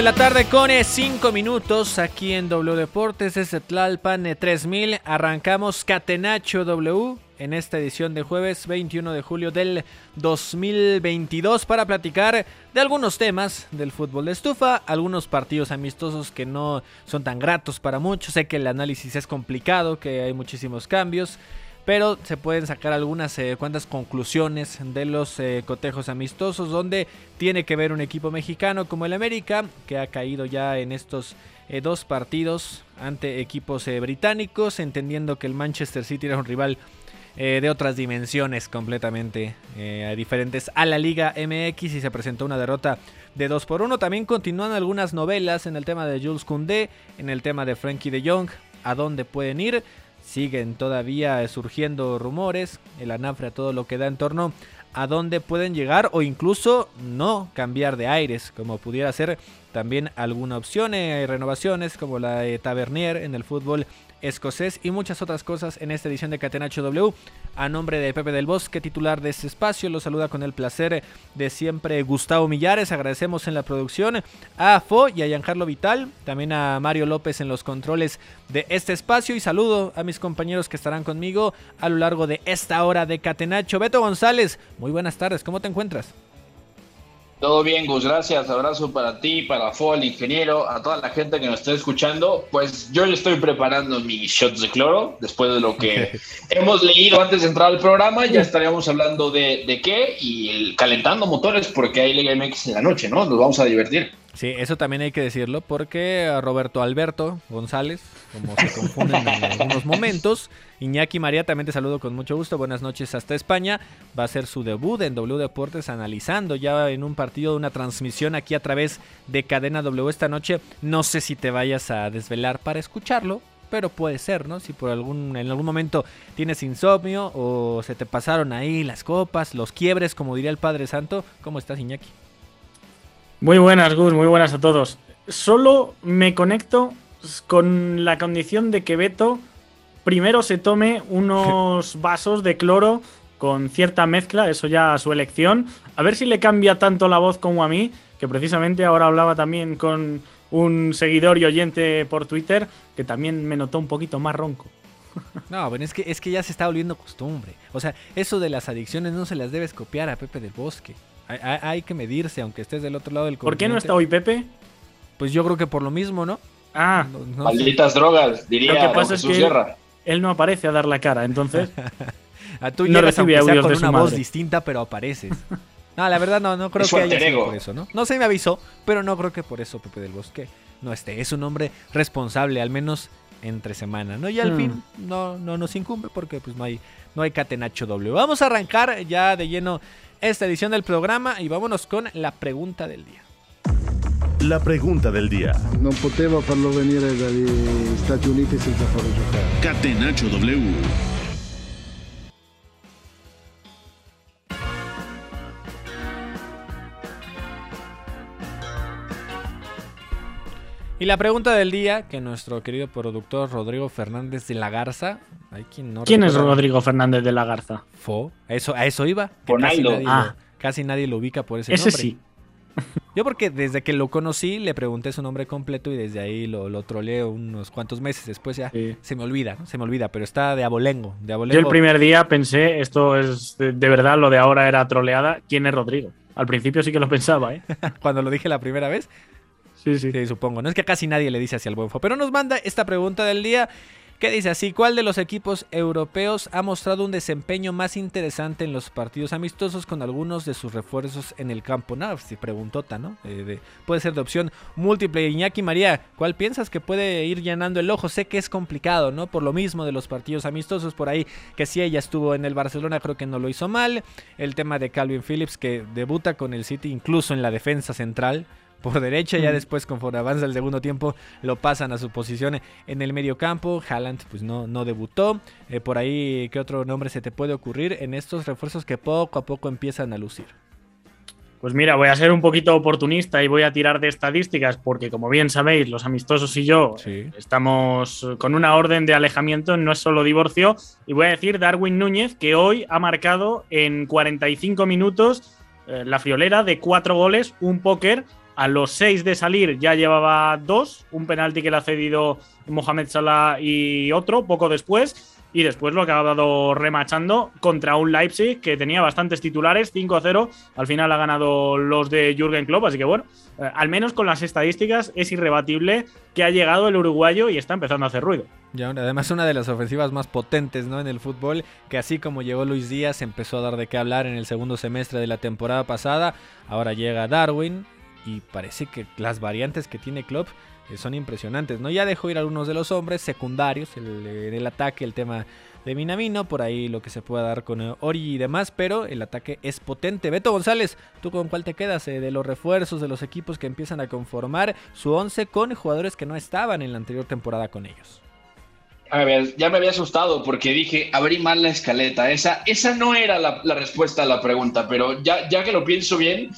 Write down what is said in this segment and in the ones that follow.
De la tarde con 5 minutos aquí en W Deportes desde Tlalpan eh, 3000. Arrancamos Catenacho W en esta edición de jueves 21 de julio del 2022 para platicar de algunos temas del fútbol de estufa, algunos partidos amistosos que no son tan gratos para muchos. Sé que el análisis es complicado, que hay muchísimos cambios pero se pueden sacar algunas eh, cuantas conclusiones de los eh, cotejos amistosos donde tiene que ver un equipo mexicano como el América que ha caído ya en estos eh, dos partidos ante equipos británicos entendiendo que el Manchester City era un rival de otras dimensiones completamente diferentes a la Liga MX y se presentó una derrota de 2 por 1 también continúan algunas novelas en el tema de Jules Koundé en el tema de Frankie de Jong a dónde pueden ir siguen todavía surgiendo rumores, el anafre a todo lo que da en torno a dónde pueden llegar o incluso no cambiar de aires, como pudiera ser también alguna opción, eh, renovaciones como la de Tavernier en el fútbol escocés y muchas otras cosas en esta edición de Catenacho W. A nombre de Pepe del Bosque, titular de este espacio, lo saluda con el placer de siempre Gustavo Millares. Agradecemos en la producción a Fo y a Giancarlo Vital, también a Mario López en los controles de este espacio y saludo a mis compañeros que estarán conmigo a lo largo de esta hora de Catenacho. Beto González, muy buenas tardes, ¿cómo te encuentras? Todo bien, Gus, gracias. Abrazo para ti, para Fo, el ingeniero, a toda la gente que nos está escuchando. Pues yo ya estoy preparando mis shots de cloro después de lo que hemos leído antes de entrar al programa. Ya estaríamos hablando de, de qué y el- calentando motores porque hay Liga MX en la noche, ¿no? Nos vamos a divertir. Sí, eso también hay que decirlo porque a Roberto Alberto González, como se confunden en algunos momentos, Iñaki María también te saludo con mucho gusto, buenas noches hasta España, va a ser su debut en W Deportes analizando ya en un partido, una transmisión aquí a través de Cadena W esta noche, no sé si te vayas a desvelar para escucharlo, pero puede ser, ¿no? Si por algún en algún momento tienes insomnio o se te pasaron ahí las copas, los quiebres, como diría el Padre Santo, ¿cómo estás Iñaki? Muy buenas, Gus, muy buenas a todos. Solo me conecto con la condición de que Beto primero se tome unos vasos de cloro con cierta mezcla, eso ya a su elección. A ver si le cambia tanto la voz como a mí, que precisamente ahora hablaba también con un seguidor y oyente por Twitter que también me notó un poquito más ronco. No, pero es que, es que ya se está volviendo costumbre. O sea, eso de las adicciones no se las debes copiar a Pepe del Bosque. Hay, que medirse, aunque estés del otro lado del ¿Por qué no continente. está hoy Pepe? Pues yo creo que por lo mismo, ¿no? Ah, No- no sé. Malditas drogas, diría Lo que pasa es que- Sierra. él no aparece a dar la cara, entonces A tú no recibe audios con de su una voz distinta, pero apareces. No, la verdad no, no creo Es que haya sido por eso, ¿no? No se me avisó, pero no creo que por eso Pepe del Bosque no esté. Es un hombre responsable, al menos entre semana, ¿no? Y al Hmm. fin no, no nos incumbe porque pues no hay, no hay catenacho doble. Vamos a arrancar ya de lleno esta edición del programa y vámonos con la pregunta del día. La pregunta del día. Non potevo farlo venire dagli Stati Uniti senza farlo giocare. Catenacho W. Y la pregunta del día que nuestro querido productor Rodrigo Fernández de la Garza, hay quien no ¿quién es Rodrigo Fernández de la Garza? Fo, a eso, a eso iba. Casi nadie, Ah. lo, casi nadie lo ubica por ese, Ese nombre. sí. Yo porque desde que lo conocí le pregunté su nombre completo y desde ahí lo, lo troleé unos cuantos meses. Después ya Sí. se me olvida, ¿no? Se me olvida, pero está de abolengo. De Yo abolengo. el primer día pensé, esto es de, de verdad, lo de ahora era troleada. ¿Quién es Rodrigo? Al principio sí que lo pensaba, ¿eh? Cuando lo dije la primera vez. Sí, supongo. No es que casi nadie le dice hacia el Buenfo. Pero nos manda esta pregunta del día. ¿Qué dice así? ¿Cuál de los equipos europeos ha mostrado un desempeño más interesante en los partidos amistosos con algunos de sus refuerzos en el campo? No, si preguntota, ¿no? Eh, de- puede ser de opción múltiple. Iñaki María, ¿cuál piensas que puede ir llenando el ojo? Sé que es complicado, ¿no? Por lo mismo de los partidos amistosos, por ahí que si ella estuvo en el Barcelona, creo que no lo hizo mal. El tema de Calvin Phillips, que debuta con el City incluso en la defensa central por derecha. Ya Mm. después, conforme avanza el segundo tiempo, lo pasan a su posición en el medio campo. Haaland, pues no, no debutó. Eh, por ahí, ¿qué otro nombre se te puede ocurrir en estos refuerzos que poco a poco empiezan a lucir? Pues mira, voy a ser un poquito oportunista y voy a tirar de estadísticas porque, como bien sabéis, los amistosos y yo Sí. estamos con una orden de alejamiento, no es solo divorcio. Y voy a decir Darwin Núñez, que hoy ha marcado en 45 minutos eh, la friolera de cuatro goles, un póker. A los seis de salir ya llevaba dos, un penalti que le ha cedido Mohamed Salah y otro poco después. Y después lo ha acabado remachando contra un Leipzig que tenía bastantes titulares, 5-0. Al final ha ganado los de Jürgen Klopp, así que bueno, eh, al menos con las estadísticas es irrebatible que ha llegado el uruguayo y está empezando a hacer ruido. Ya, además una de las ofensivas más potentes ¿no? en el fútbol, que así como llegó Luis Díaz, empezó a dar de qué hablar en el segundo semestre de la temporada pasada, ahora llega Darwin y parece que las variantes que tiene Klopp eh, son impresionantes, ¿no? Ya dejó ir algunos de los hombres secundarios el, en el ataque, el tema de Minamino, por ahí lo que se pueda dar con eh, Ori y demás, pero el ataque es potente. Beto González, ¿tú con cuál te quedas eh, de los refuerzos de los equipos que empiezan a conformar su once con jugadores que no estaban en la anterior temporada con ellos? A ver, ya me había asustado porque dije, abrí mal la escaleta. Esa, esa no era la, la respuesta a la pregunta, pero ya, ya que lo pienso bien,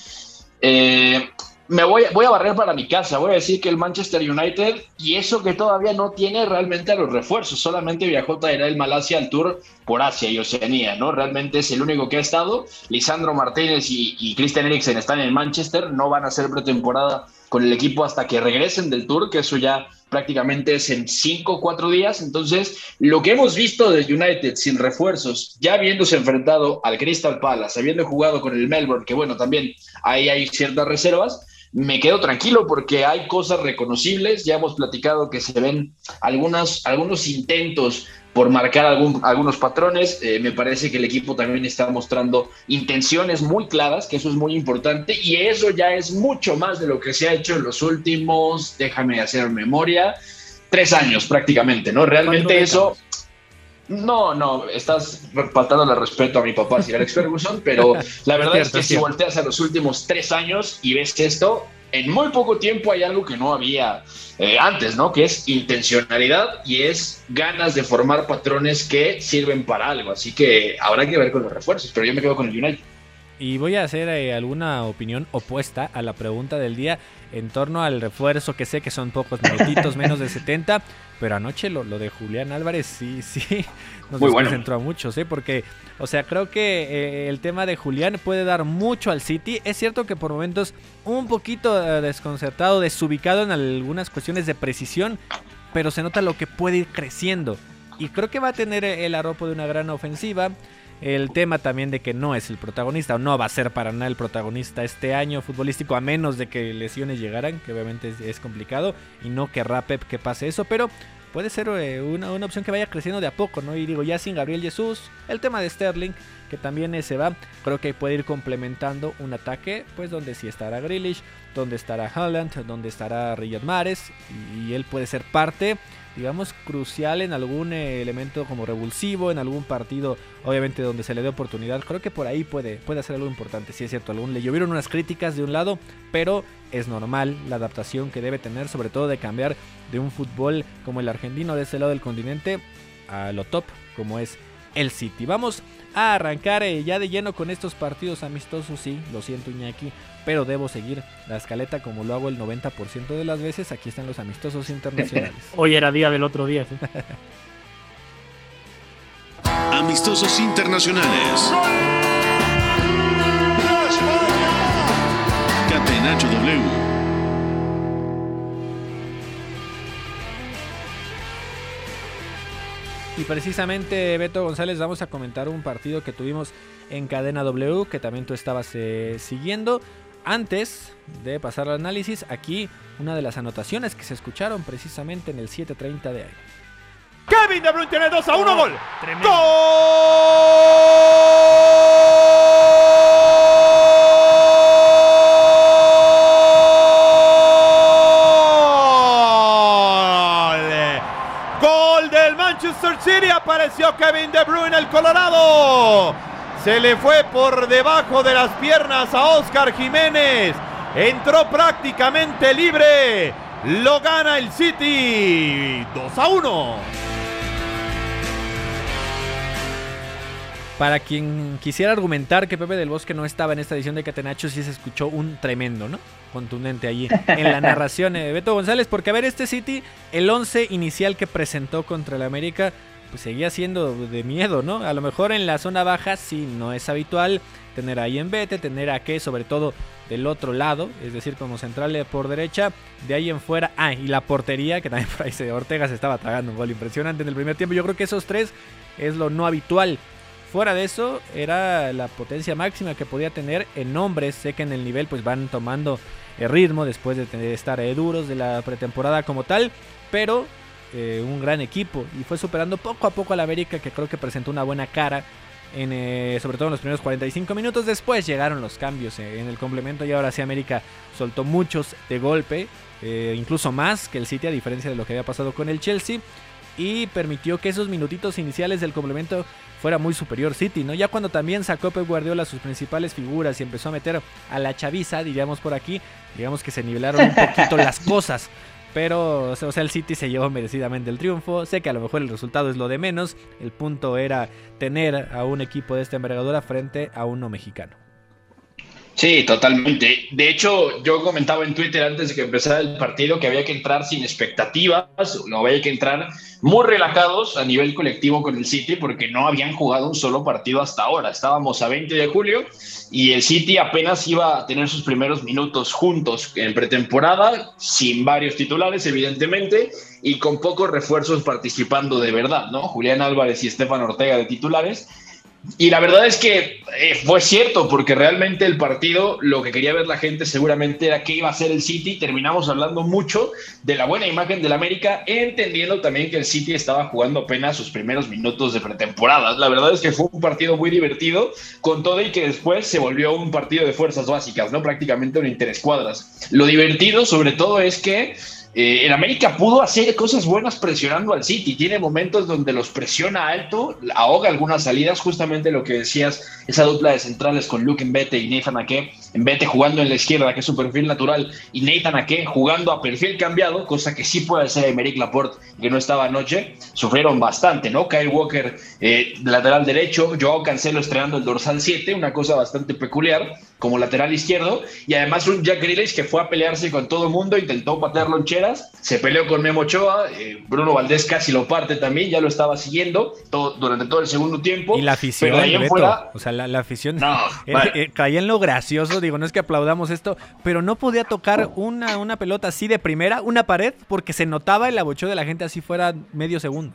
eh, me voy, a barrer para mi casa. Voy a decir que el Manchester United, y eso que todavía no tiene realmente a los refuerzos, solamente viajó Tyrell Malasia al tour por Asia y Oceanía, ¿no? Realmente es el único que ha estado. Lisandro Martínez y, y Christian Eriksen están en Manchester, no van a hacer pretemporada con el equipo hasta que regresen del tour, que eso ya prácticamente es en cinco o cuatro días. Entonces, lo que hemos visto de United sin refuerzos, ya habiéndose enfrentado al Crystal Palace, habiendo jugado con el Melbourne, que bueno, también ahí hay ciertas reservas, me quedo tranquilo porque hay cosas reconocibles. Ya hemos platicado que se ven algunas, algunos intentos por marcar algún, algunos patrones. Eh, me parece que el equipo también está mostrando intenciones muy claras, que eso es muy importante, y eso ya es mucho más de lo que se ha hecho en los últimos, déjame hacer memoria, tres años prácticamente, ¿no? Realmente eso... No, no, estás faltando el respeto a mi papá, Sir Alex Ferguson, pero la verdad es, que si volteas a los últimos tres años y ves esto, en muy poco tiempo hay algo que no había eh, antes, ¿no? Que es intencionalidad y es ganas de formar patrones que sirven para algo. Así que habrá que ver con los refuerzos, pero yo me quedo con el United. Y voy a hacer eh, alguna opinión opuesta a la pregunta del día en torno al refuerzo, que sé que son pocos minutitos, menos de 70, pero anoche lo, lo de Julián Álvarez sí, sí, nos Muy bueno. desconcentró a muchos, ¿eh? porque, o sea, creo que eh, el tema de Julián puede dar mucho al City. Es cierto que por momentos un poquito eh, desconcertado, desubicado en algunas cuestiones de precisión, pero se nota lo que puede ir creciendo. Y creo que va a tener el arropo de una gran ofensiva. El tema también de que no es el protagonista, o no va a ser para nada el protagonista este año futbolístico, a menos de que lesiones llegaran, que obviamente es, complicado, y no querrá Pep que pase eso, pero puede ser eh, una, una opción que vaya creciendo de a poco, ¿no? Y digo, ya sin Gabriel Jesús, el tema de Sterling, que también se va, creo que puede ir complementando un ataque, pues donde sí estará Grealish, donde estará Haaland, donde estará Riyad Mahrez, y, y él puede ser parte digamos, crucial en algún eh, elemento como revulsivo, en algún partido, obviamente donde se le dé oportunidad. Creo que por ahí puede, puede hacer algo importante. Sí, es cierto, algún, le llovieron unas críticas de un lado, pero es normal la adaptación que debe tener, sobre todo de cambiar de un fútbol como el argentino de ese lado del continente a lo top, como es el City. Vamos a arrancar eh, ya de lleno con estos partidos amistosos, sí, lo siento Iñaki, pero debo seguir la escaleta como lo hago el 90% de las veces. Aquí están los amistosos internacionales. Hoy era día del otro día. ¿eh? Amistosos internacionales. Catenacho W. Y precisamente, Beto González, vamos a comentar un partido que tuvimos en Cadena W, que también tú estabas eh, siguiendo. Antes de pasar al análisis, aquí una de las anotaciones que se escucharon precisamente en el 7.30 de aire. Kevin De Bruyne tiene 2 a 1 gol. Tremendo. ¡Gol! Manchester City. Apareció Kevin De Bruyne, el Colorado. Se le fue por debajo de las piernas a Oscar Jiménez. Entró prácticamente libre. Lo gana el City. 2 a 1. Para quien quisiera argumentar que Pepe del Bosque no estaba en esta edición de Catenacho, sí se escuchó un tremendo, ¿no? Contundente allí en la narración de Beto González, porque a ver, este City, el 11 inicial que presentó contra el América, pues seguía siendo de miedo, ¿no? A lo mejor en la zona baja sí no es habitual tener ahí en Bete, tener a que sobre todo del otro lado, es decir, como central por derecha, de ahí en fuera, ah, y la portería, que también por ahí se, Ortega se estaba tragando un gol impresionante en el primer tiempo, yo creo que esos tres es lo no habitual. Fuera de eso, era la potencia máxima que podía tener en hombres. Sé que en el nivel pues van tomando el ritmo después de estar eh, duros de la pretemporada como tal. Pero eh, un gran equipo. Y fue superando poco a poco al América que creo que presentó una buena cara. En, eh, sobre todo en los primeros 45 minutos. Después llegaron los cambios en el complemento y ahora sí América soltó muchos de golpe. incluso más que el City a diferencia de lo que había pasado con el Chelsea. Y permitió que esos minutitos iniciales del complemento fuera muy superior City, ¿no? Ya cuando también sacó Pep Guardiola sus principales figuras y empezó a meter a la chaviza, diríamos por aquí, digamos que se nivelaron un poquito las cosas. Pero, o sea, el City se llevó merecidamente el triunfo. Sé que a lo mejor el resultado es lo de menos. El punto era tener a un equipo de esta envergadura frente a uno mexicano. Sí, totalmente. De hecho, yo comentaba en Twitter antes de que empezara el partido que había que entrar sin expectativas, no había que entrar muy relajados a nivel colectivo con el City porque no habían jugado un solo partido hasta ahora. Estábamos a 20 de julio y el City apenas iba a tener sus primeros minutos juntos en pretemporada, sin varios titulares, evidentemente, y con pocos refuerzos participando de verdad, ¿no? Julián Álvarez y Estefan Ortega de titulares. Y la verdad es que eh, fue cierto, porque realmente el partido, lo que quería ver la gente seguramente era qué iba a hacer el City. Terminamos hablando mucho de la buena imagen del América, entendiendo también que el City estaba jugando apenas sus primeros minutos de pretemporada. La verdad es que fue un partido muy divertido, con todo y que después se volvió un partido de fuerzas básicas, ¿no? Prácticamente un interescuadras. Lo divertido, sobre todo, es que eh, el América pudo hacer cosas buenas presionando al City. Tiene momentos donde los presiona alto, ahoga algunas salidas, justamente lo que decías, esa dupla de centrales con Luke Mbete y Nathan Ake. Mbete jugando en la izquierda, que es su perfil natural, y Nathan Ake jugando a perfil cambiado, cosa que sí puede hacer Emerick Laporte, que no estaba anoche. Sufrieron bastante, ¿no? Kyle Walker, eh, lateral derecho, Joao Cancelo estrenando el dorsal 7, una cosa bastante peculiar como lateral izquierdo, y además un Jack Grealish que fue a pelearse con todo el mundo, intentó patear loncheras, se peleó con Memo Ochoa, eh, Bruno Valdés casi lo parte también, ya lo estaba siguiendo todo, durante todo el segundo tiempo. Y la afición, pero de ahí en Beto, fuera- o sea, la, la afición No, eh, vale. eh, caía en lo gracioso, digo, no es que aplaudamos esto, pero no podía tocar una, una pelota así de primera, una pared, porque se notaba el abocheo de la gente así fuera medio segundo.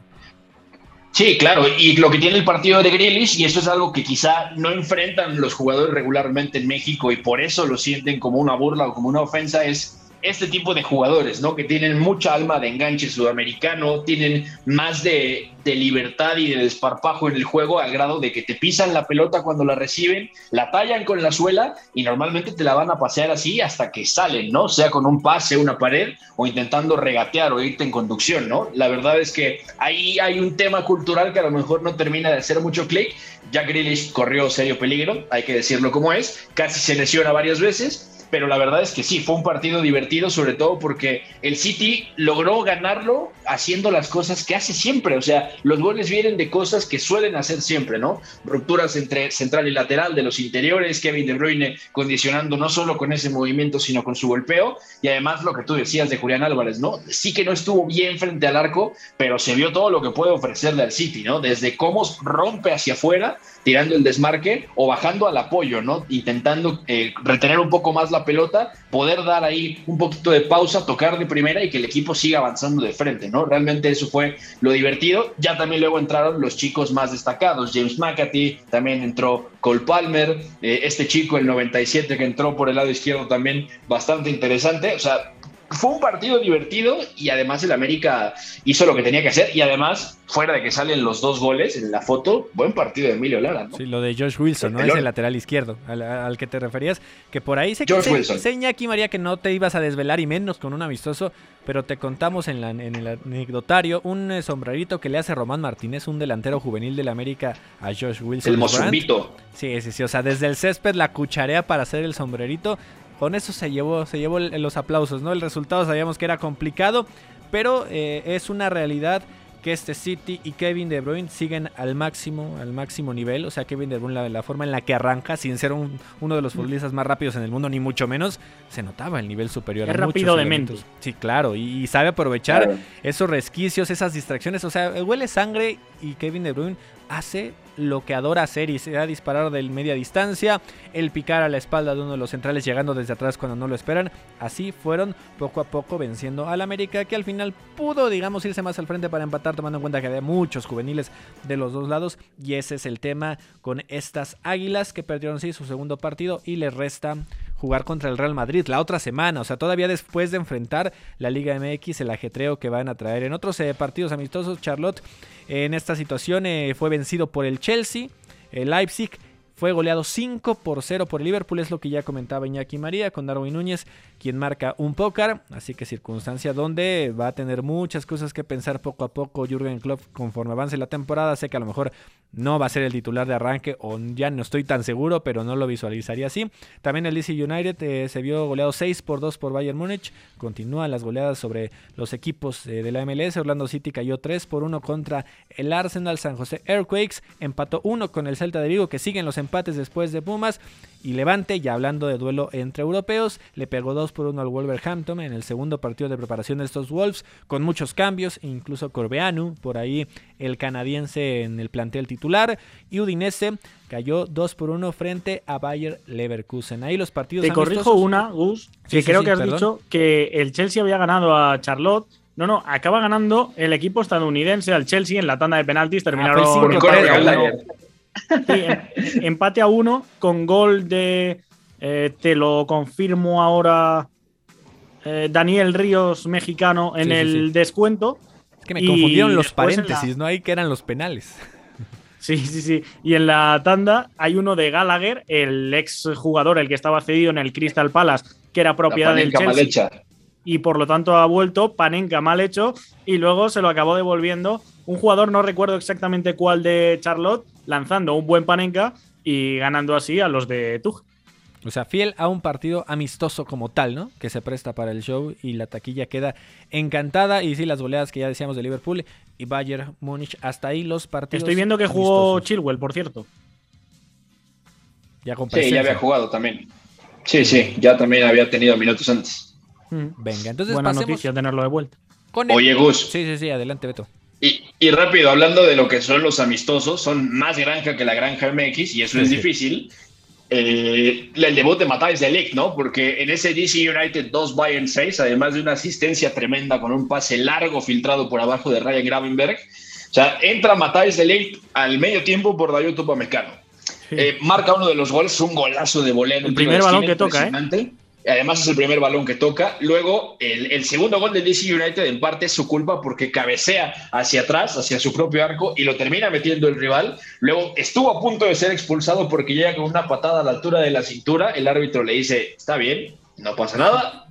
Sí, claro, y lo que tiene el partido de Grealish, y eso es algo que quizá no enfrentan los jugadores regularmente en México y por eso lo sienten como una burla o como una ofensa, es este tipo de jugadores, ¿no? Que tienen mucha alma de enganche sudamericano, tienen más de, libertad y de desparpajo en el juego al grado de que te pisan la pelota cuando la reciben, la tallan con la suela y normalmente te la van a pasear así hasta que salen, ¿no? Sea con un pase, una pared o intentando regatear o irte en conducción, ¿no? La verdad es que ahí hay un tema cultural que a lo mejor no termina de hacer mucho clic. Jack Grealish corrió serio peligro, hay que decirlo como es, casi se lesiona varias veces pero la verdad es que sí, fue un partido divertido, sobre todo porque el City logró ganarlo haciendo las cosas que hace siempre. O sea, los goles vienen de cosas que suelen hacer siempre, ¿no? Rupturas entre central y lateral de los interiores, Kevin De Bruyne condicionando no solo con ese movimiento, sino con su golpeo. Y además lo que tú decías de Julián Álvarez, ¿no? Sí que no estuvo bien frente al arco, pero se vio todo lo que puede ofrecerle al City, ¿no? Desde cómo rompe hacia afuera tirando el desmarque o bajando al apoyo, ¿no? Intentando eh, retener un poco más la pelota, poder dar ahí un poquito de pausa, tocar de primera y que el equipo siga avanzando de frente, ¿no? ¿no? Realmente eso fue lo divertido. Ya también luego entraron los chicos más destacados. James McAtee, también entró Cole Palmer, eh, este chico, el 97, que entró por el lado izquierdo también bastante interesante. O sea, fue un partido divertido y además el América hizo lo que tenía que hacer y además, fuera de que salen los dos goles en la foto, buen partido de Emilio Lara. Sí, lo de Josh Wilson, ¿no? Es el lateral izquierdo al, que te referías, que por ahí se enseña aquí María que no te ibas a desvelar y menos con un amistoso, pero te contamos en, en el anecdotario un eh, sombrerito que le hace Román Martínez, un delantero juvenil del América a Josh Wilson. El mozumbito. Sí, sí, sí, o sea, desde el césped la cucharea para hacer el sombrerito con eso se llevó, se llevó los aplausos, ¿no? El resultado sabíamos que era complicado, pero eh, es una realidad que este City y Kevin De Bruyne siguen al máximo, al máximo nivel. O sea, Kevin De Bruyne, la, forma en la que arranca, sin ser uno de los futbolistas más rápidos en el mundo, ni mucho menos, se notaba el nivel superior. Es rápido de mente. Sí, claro, y, sabe aprovechar esos resquicios, esas distracciones. O sea, huele sangre y Kevin De Bruyne hace lo que adora hacer y se ha disparado del media distancia, el picar a la espalda de uno de los centrales llegando desde atrás cuando no lo esperan. Así fueron poco a poco venciendo al América que al final pudo, digamos, irse más al frente para empatar tomando en cuenta que había muchos juveniles de los dos lados y ese es el tema con estas Águilas que perdieron sí su segundo partido y les resta jugar contra el Real Madrid la otra semana, o sea, todavía después de enfrentar la Liga MX, el ajetreo que van a traer en otros eh, partidos amistosos, Charlotte en esta situación eh, fue vencido por el Chelsea, el Leipzig fue goleado 5 por 0 por el Liverpool, es lo que ya comentaba Iñaki María con Darwin Núñez, quien marca un pócar, así que circunstancia donde va a tener muchas cosas que pensar poco a poco Jürgen Klopp conforme avance la temporada, sé que a lo mejor no va a ser el titular de arranque o ya no estoy tan seguro, pero no lo visualizaría así. También el DC United eh, se vio goleado 6 por 2 por Bayern Múnich, continúan las goleadas sobre los equipos eh, de la MLS, Orlando City cayó 3 por 1 contra el Arsenal, San José Earthquakes empató 1 con el Celta de Vigo que siguen los empates después de Pumas. Y Levante, ya hablando de duelo entre europeos, le pegó 2 por 1 al Wolverhampton en el segundo partido de preparación de estos Wolves, con muchos cambios, incluso Corbeanu, por ahí el canadiense en el plantel titular, y Udinese cayó 2 por 1 frente a Bayer Leverkusen. Ahí los partidos. Te corrijo una, Gus, que creo que has dicho que el Chelsea había ganado a Charlotte. No, no, acaba ganando el equipo estadounidense al Chelsea en la tanda de penaltis. Ah, terminaron Em, empate a uno con gol de. Eh, te lo confirmo ahora. Eh, Daniel Ríos, mexicano, en el descuento. Es que me confundieron los paréntesis, ¿no? Ahí que eran los penales. Sí, sí, sí. Y en la tanda hay uno de Gallagher, el ex jugador, el que estaba cedido en el Crystal Palace, que era propiedad del Chelsea. Y por lo tanto ha vuelto, Panenka mal hecho, y luego se lo acabó devolviendo un jugador, no recuerdo exactamente cuál de Charlotte, lanzando un buen Panenka y ganando así a los de Tug. O sea, fiel a un partido amistoso como tal, ¿no? Que se presta para el show y la taquilla queda encantada. Y sí, las goleadas que ya decíamos de Liverpool y Bayern Múnich, hasta ahí los partidos. Estoy viendo que jugó Chilwell, por cierto. Ya sí, ya había jugado también. Sí, sí, ya también había tenido minutos antes. Mm. Venga, entonces Buena noticia tenerlo de vuelta. Oye, Gus. Sí, sí, sí, adelante, Beto. Y, rápido, hablando de lo que son los amistosos, son más granja que la granja MX y eso es difícil. Eh, el debut de Matthijs de Ligt, ¿no? Porque en ese DC United 2 Bayern 6, además de una asistencia tremenda con un pase largo filtrado por abajo de Ryan Gravenberg, o sea, entra Matthijs de Ligt al medio tiempo por Dayo Tupamecano. Eh, marca uno de los goles, un golazo de voleo. El primer balón que toca, ¿eh? Además es el primer balón que toca. Luego, el, segundo gol del DC United en parte es su culpa porque cabecea hacia atrás, hacia su propio arco y lo termina metiendo el rival. Luego estuvo a punto de ser expulsado porque llega con una patada a la altura de la cintura. El árbitro le dice, está bien, no pasa nada,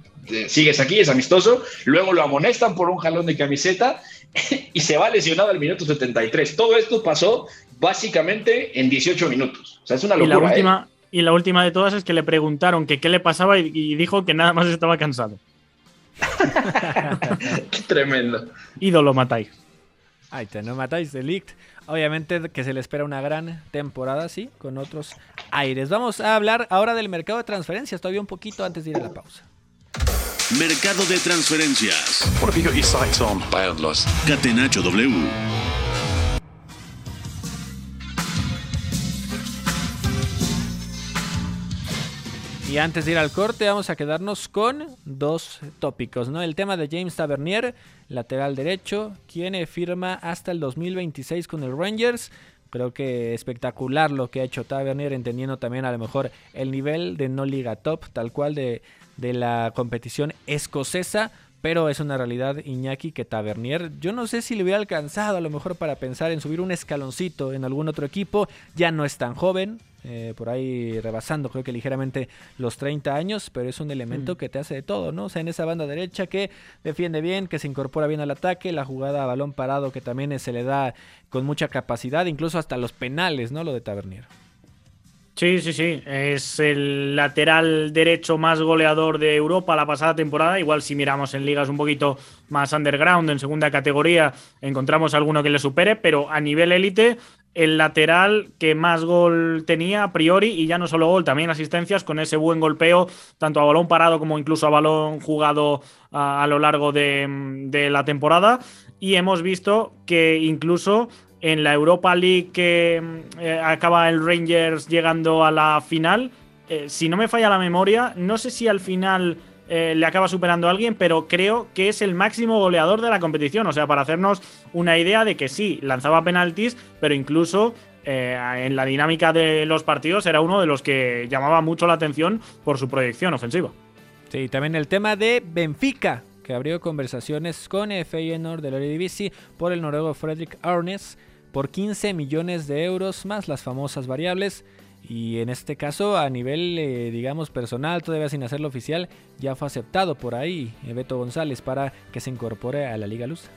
sigues aquí, es amistoso. Luego lo amonestan por un jalón de camiseta y se va lesionado al minuto 73. Todo esto pasó básicamente en 18 minutos. O sea, es una locura. Y la última, ¿eh? Y la última de todas es que le preguntaron que qué le pasaba y, dijo que nada más estaba cansado. Tremendo. Ídolo matáis. Ahí te no matáis de Obviamente que se le espera una gran temporada, sí, con otros aires. Vamos a hablar ahora del mercado de transferencias, todavía un poquito antes de ir a la pausa. Mercado de transferencias. Catenacho W. Y antes de ir al corte, vamos a quedarnos con dos tópicos, ¿no? El tema de James Tavernier, lateral derecho, quien firma hasta el 2026 con el Rangers. Creo que espectacular lo que ha hecho Tavernier, entendiendo también a lo mejor el nivel de no liga top, tal cual de, de la competición escocesa. Pero es una realidad, Iñaki, que Tavernier, yo no sé si le hubiera alcanzado a lo mejor para pensar en subir un escaloncito en algún otro equipo. Ya no es tan joven, eh, por ahí rebasando creo que ligeramente los 30 años, pero es un elemento Mm. que te hace de todo, ¿no? O sea, en esa banda derecha que defiende bien, que se incorpora bien al ataque, la jugada a balón parado que también se le da con mucha capacidad, incluso hasta los penales, ¿no? Lo de Tavernier. Sí, sí, sí. Es el lateral derecho más goleador de Europa la pasada temporada. Igual si miramos en ligas un poquito más underground, en segunda categoría, encontramos alguno que le supere, pero a nivel élite, el lateral que más gol tenía a priori, y ya no solo gol, también asistencias con ese buen golpeo, tanto a balón parado como incluso a balón jugado a, lo largo de, de la temporada. Y hemos visto que incluso en la Europa League que eh, acaba el Rangers llegando a la final, eh, si no me falla la memoria, no sé si al final eh, le acaba superando a alguien, pero creo que es el máximo goleador de la competición. O sea, para hacernos una idea de que sí, lanzaba penaltis, pero incluso en la dinámica de los partidos era uno de los que llamaba mucho la atención por su proyección ofensiva. Sí, también el tema de Benfica, que abrió conversaciones con Feyenoord de la Eredivisie por el noruego Fredrik Arnes por 15 millones de euros más las famosas variables. Y en este caso, a nivel, eh, digamos, personal, todavía sin hacerlo oficial, ya fue aceptado por ahí eh, Beto González para que se incorpore a la Liga Luz.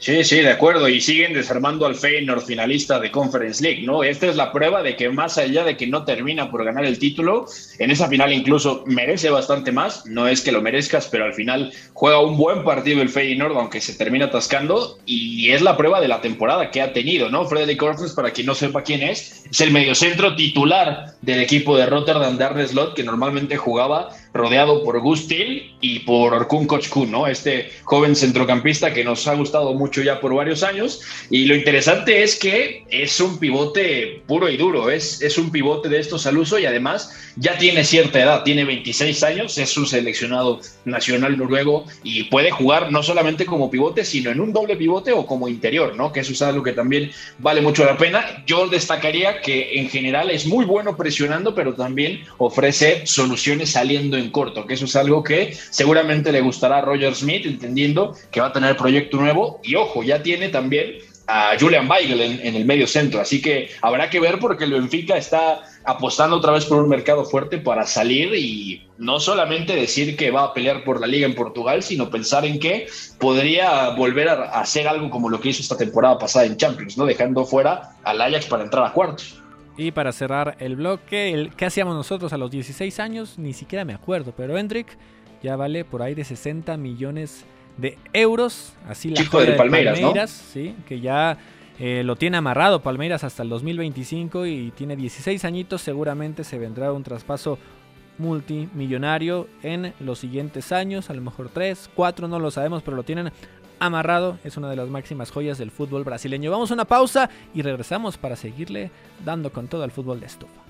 Sí, sí, de acuerdo. Y siguen desarmando al Feyenoord finalista de Conference League, ¿no? Esta es la prueba de que más allá de que no termina por ganar el título, en esa final incluso merece bastante más. No es que lo merezcas, pero al final juega un buen partido el Feyenoord, aunque se termina atascando. Y es la prueba de la temporada que ha tenido, ¿no? Frederick Orfes, para quien no sepa quién es, es el mediocentro titular del equipo de Rotterdam de Arne Slot, que normalmente jugaba rodeado por Gustil y por Orkun Kochkun, ¿no? Este joven centrocampista que nos ha gustado mucho ya por varios años. Y lo interesante es que es un pivote puro y duro, es, es un pivote de estos al uso y además ya tiene cierta edad, tiene 26 años, es un seleccionado nacional noruego y puede jugar no solamente como pivote, sino en un doble pivote o como interior, ¿no? Que eso es algo que también vale mucho la pena. Yo destacaría que en general es muy bueno presionando, pero también ofrece soluciones saliendo en corto, que eso es algo que seguramente le gustará a Roger Smith, entendiendo que va a tener proyecto nuevo y ojo, ya tiene también a Julian Weigel en, en, el medio centro, así que habrá que ver porque el Benfica está apostando otra vez por un mercado fuerte para salir y no solamente decir que va a pelear por la liga en Portugal, sino pensar en que podría volver a hacer algo como lo que hizo esta temporada pasada en Champions, ¿no? Dejando fuera al Ajax para entrar a cuartos. Y para cerrar el bloque, el, ¿qué hacíamos nosotros a los 16 años? Ni siquiera me acuerdo, pero Hendrik ya vale por ahí de 60 millones de euros. Así la Chico del Palmeiras, Palmeiras ¿no? sí, que ya eh, lo tiene amarrado Palmeiras hasta el 2025 y tiene 16 añitos. Seguramente se vendrá un traspaso multimillonario en los siguientes años, a lo mejor 3, 4, no lo sabemos, pero lo tienen amarrado. Es una de las máximas joyas del fútbol brasileño. Vamos a una pausa y regresamos para seguirle dando con todo al fútbol de estufa.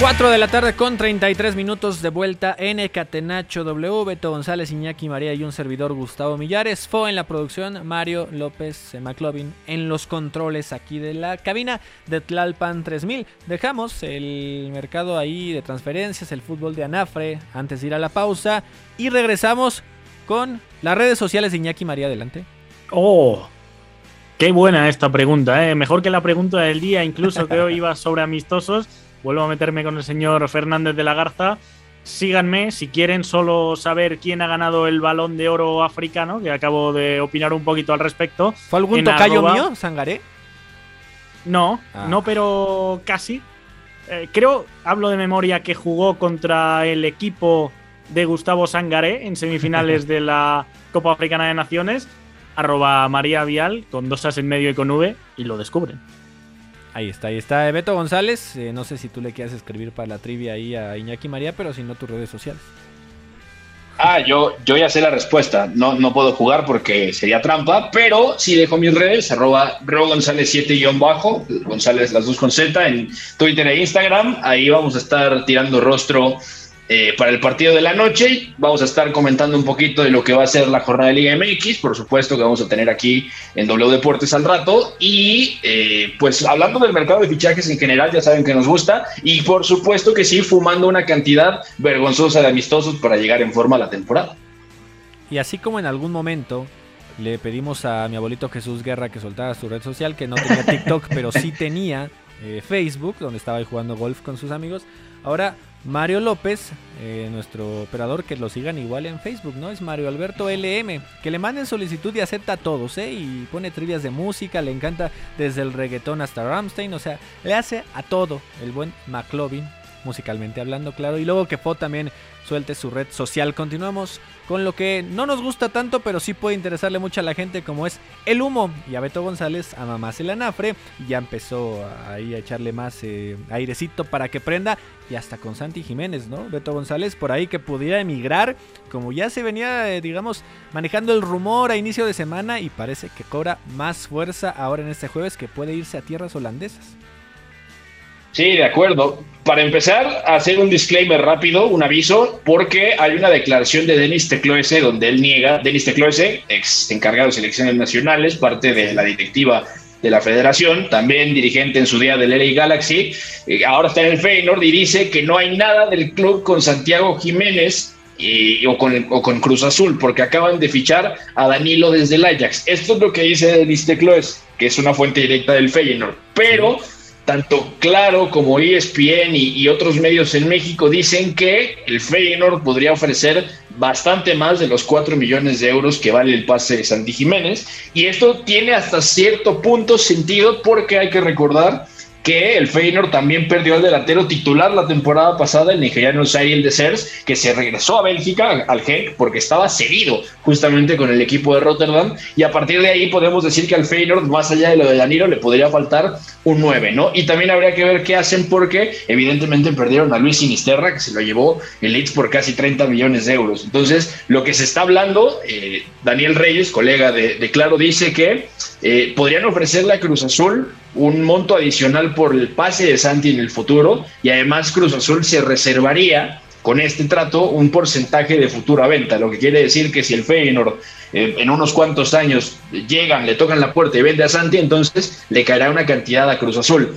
Cuatro de la tarde con 33 minutos de vuelta en Catenacho W. Beto González, Iñaki María y un servidor Gustavo Millares. Fue en la producción Mario López McLovin en los controles aquí de la cabina de Tlalpan 3000. Dejamos el mercado ahí de transferencias, el fútbol de Anafre antes de ir a la pausa y regresamos con las redes sociales de Iñaki María. Adelante. Oh, qué buena esta pregunta, ¿eh? mejor que la pregunta del día, incluso que hoy iba sobre amistosos. Vuelvo a meterme con el señor Fernández de la Garza. síganme si quieren solo saber quién ha ganado el balón de oro africano, que acabo de opinar un poquito al respecto. ¿Fue algún tocayo mío, Sangaré? No, ah. no, pero casi. Eh, creo, hablo de memoria, que jugó contra el equipo de Gustavo Sangaré en semifinales de la Copa Africana de Naciones. Arroba María Vial con dos as en medio y con V y lo descubren. Ahí está, ahí está Beto González. Eh, no sé si tú le quieres escribir para la trivia ahí a Iñaki María, pero si no, tus redes sociales. Ah, yo, yo ya sé la respuesta. No, no puedo jugar porque sería trampa, pero sí dejo mis redes, arroba González 7 bajo, González las dos con Z en Twitter e Instagram. Ahí vamos a estar tirando rostro eh, para el partido de la noche. Vamos a estar comentando un poquito de lo que va a ser la jornada de Liga MX, por supuesto que vamos a tener aquí en W Deportes al rato. Y eh, pues hablando del mercado de fichajes en general, ya saben que nos gusta. Y por supuesto que sí, fumando una cantidad vergonzosa de amistosos para llegar en forma a la temporada. Y así como en algún momento le pedimos a mi abuelito Jesús Guerra que soltara su red social, que no tenía TikTok, pero sí tenía eh, Facebook, donde estaba ahí jugando golf con sus amigos. Ahora Mario López, eh, nuestro operador, que lo sigan igual en Facebook, ¿no? Es Mario Alberto LM, que le manden solicitud y acepta a todos, ¿eh? Y pone trivias de música, le encanta desde el reggaetón hasta Ramstein, o sea, le hace a todo el buen McLovin, musicalmente hablando, claro. Y luego que fue también suelte su red social. Continuamos con lo que no nos gusta tanto, pero sí puede interesarle mucho a la gente, como es el humo. Y a Beto González ama más el anafre. Ya empezó ahí a echarle más eh, airecito para que prenda. Y hasta con Santi Jiménez, ¿no? Beto González por ahí que pudiera emigrar, como ya se venía, eh, digamos, manejando el rumor a inicio de semana. Y parece que cobra más fuerza ahora en este jueves que puede irse a tierras holandesas. Sí, de acuerdo. Para empezar, hacer un disclaimer rápido, un aviso, porque hay una declaración de Denis Tecloese donde él niega, Denis Tecloese, ex encargado de selecciones nacionales, parte de la directiva de la federación, también dirigente en su día del LA Galaxy, eh, ahora está en el Feyenoord y dice que no hay nada del club con Santiago Jiménez y, o, con, o, con, Cruz Azul, porque acaban de fichar a Danilo desde el Ajax. Esto es lo que dice Denis Tecloes, que es una fuente directa del Feyenoord, pero tanto Claro como ESPN y, otros medios en México dicen que el Feyenoord podría ofrecer bastante más de los 4 millones de euros que vale el pase de Santi Jiménez. Y esto tiene hasta cierto punto sentido porque hay que recordar que el Feyenoord también perdió al delantero titular la temporada pasada, el nigeriano Cyril Desers, que se regresó a Bélgica, al Genk, porque estaba cedido justamente con el equipo de Rotterdam, y a partir de ahí podemos decir que al Feyenoord, más allá de lo de Danilo, le podría faltar un 9, ¿no? Y también habría que ver qué hacen porque evidentemente perdieron a Luis Sinisterra, que se lo llevó el Leeds por casi 30 millones de euros. Entonces, lo que se está hablando, eh, Daniel Reyes, colega de, Claro, dice que eh, podrían ofrecerle a Cruz Azul un monto adicional por el pase de Santi en el futuro y además Cruz Azul se reservaría con este trato un porcentaje de futura venta, lo que quiere decir que si el Feyenoord eh, en unos cuantos años llegan, le tocan la puerta y vende a Santi, entonces le caerá una cantidad a Cruz Azul.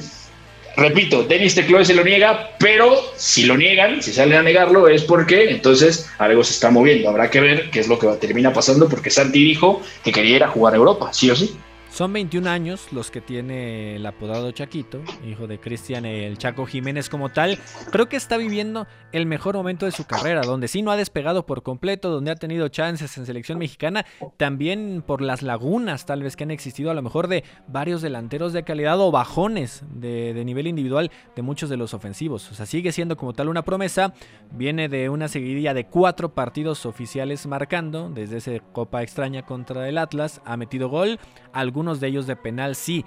Repito, Denis Tecloe se lo niega, pero si lo niegan, si salen a negarlo, es porque entonces algo se está moviendo. Habrá que ver qué es lo que termina pasando, porque Santi dijo que quería ir a jugar a Europa, sí o sí. Son 21 años los que tiene el apodado Chaquito, hijo de Cristian el Chaco Jiménez como tal. Creo que está viviendo el mejor momento de su carrera, donde sí no ha despegado por completo, donde ha tenido chances en selección mexicana, también por las lagunas tal vez que han existido a lo mejor de varios delanteros de calidad o bajones de, nivel individual de muchos de los ofensivos. O sea, sigue siendo como tal una promesa, viene de una seguidilla de cuatro partidos oficiales marcando, desde esa Copa Extraña contra el Atlas, ha metido gol, algunos de ellos de penal sí.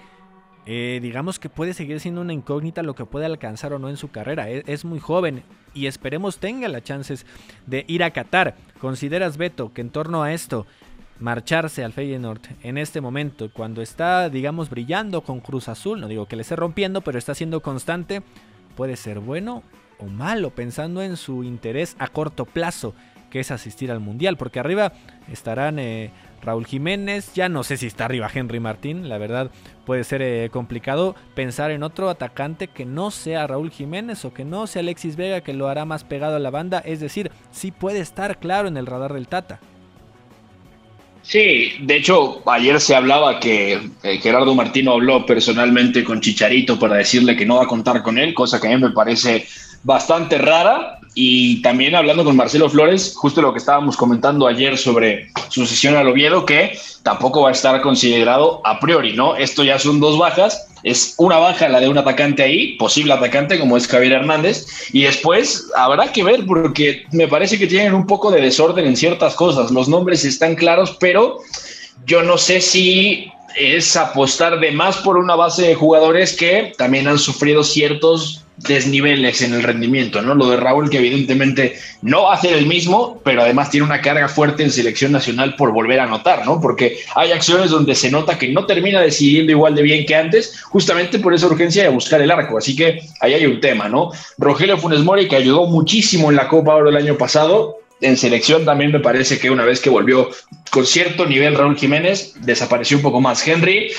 Eh, digamos que puede seguir siendo una incógnita lo que puede alcanzar o no en su carrera. Es, es, muy joven y esperemos tenga las chances de ir a Qatar. ¿Consideras, Beto, que en torno a esto, marcharse al Feyenoord en este momento, cuando está, digamos, brillando con Cruz Azul, no digo que le esté rompiendo, pero está siendo constante, puede ser bueno o malo, pensando en su interés a corto plazo, que es asistir al Mundial? Porque arriba estarán... Eh, Raúl Jiménez, ya no sé si está arriba Henry Martín, la verdad puede ser eh, complicado pensar en otro atacante que no sea Raúl Jiménez o que no sea Alexis Vega que lo hará más pegado a la banda, es decir, sí puede estar claro en el radar del Tata. Sí, de hecho, ayer se hablaba que eh, Gerardo Martino habló personalmente con Chicharito para decirle que no va a contar con él, cosa que a mí me parece bastante rara. Y también hablando con Marcelo Flores, justo lo que estábamos comentando ayer sobre su sesión al Oviedo, que tampoco va a estar considerado a priori, ¿no? Esto ya son dos bajas, es una baja la de un atacante ahí, posible atacante como es Javier Hernández, y después habrá que ver porque me parece que tienen un poco de desorden en ciertas cosas, los nombres están claros, pero yo no sé si es apostar de más por una base de jugadores que también han sufrido ciertos desniveles en el rendimiento, ¿no? Lo de Raúl, que evidentemente no va a el mismo, pero además tiene una carga fuerte en selección nacional por volver a anotar, ¿no? Porque hay acciones donde se nota que no termina decidiendo igual de bien que antes, justamente por esa urgencia de buscar el arco. Así que ahí hay un tema, ¿no? Rogelio Funes Mori, que ayudó muchísimo en la Copa Oro el año pasado, en selección también me parece que una vez que volvió con cierto nivel Raúl Jiménez, desapareció un poco más. Henry,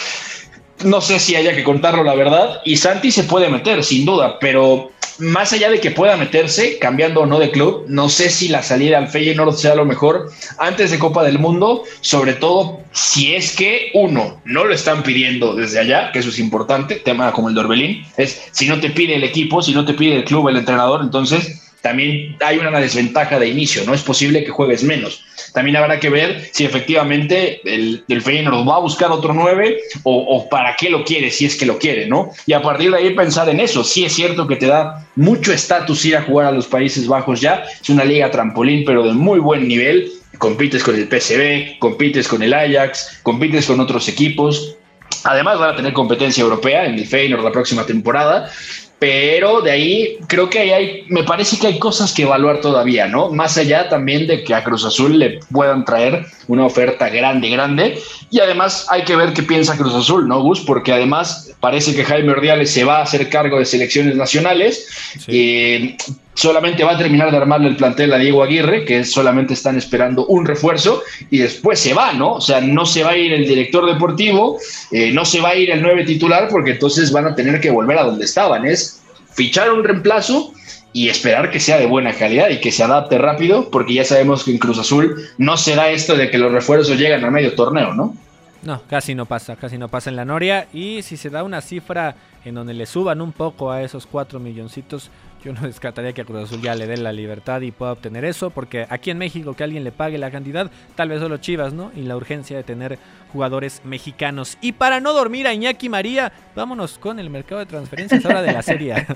no sé si haya que contarlo la verdad, y Santi se puede meter, sin duda, pero más allá de que pueda meterse, cambiando o no de club, no sé si la salida al Feyenoord sea lo mejor antes de Copa del Mundo, sobre todo si es que uno, no lo están pidiendo desde allá, que eso es importante, tema como el de Orbelín, es si no te pide el equipo, si no te pide el club, el entrenador, entonces también hay una desventaja de inicio, no es posible que juegues menos. También habrá que ver si efectivamente el, el Feyenoord va a buscar otro 9 o, para qué lo quiere, si es que lo quiere, ¿no? Y a partir de ahí pensar en eso. Sí es cierto que te da mucho estatus ir a jugar a los Países Bajos ya, es una liga trampolín, pero de muy buen nivel. Compites con el PSV, compites con el Ajax, compites con otros equipos. Además van a tener competencia europea en el Feyenoord la próxima temporada pero de ahí creo que hay, me parece que hay cosas que evaluar todavía, ¿no? Más allá también de que a Cruz Azul le puedan traer una oferta grande, grande, y además hay que ver qué piensa Cruz Azul, ¿no, Gus? Porque además parece que Jaime Ordiales se va a hacer cargo de selecciones nacionales, sí. eh, solamente va a terminar de armarle el plantel a Diego Aguirre, que solamente están esperando un refuerzo, y después se va, ¿no? O sea, no se va a ir el director deportivo, eh, no se va a ir el nueve titular, porque entonces van a tener que volver a donde estaban, es fichar un reemplazo y esperar que sea de buena calidad y que se adapte rápido, porque ya sabemos que en Cruz Azul no se da esto de que los refuerzos llegan a medio torneo, ¿no? No, casi no pasa, casi no pasa en la Noria. Y si se da una cifra en donde le suban un poco a esos cuatro milloncitos, yo no descartaría que a Cruz Azul ya le dé la libertad y pueda obtener eso, porque aquí en México que alguien le pague la cantidad, tal vez solo Chivas, ¿no? Y la urgencia de tener jugadores mexicanos. Y para no dormir a Iñaki María, vámonos con el mercado de transferencias ahora de la Serie A.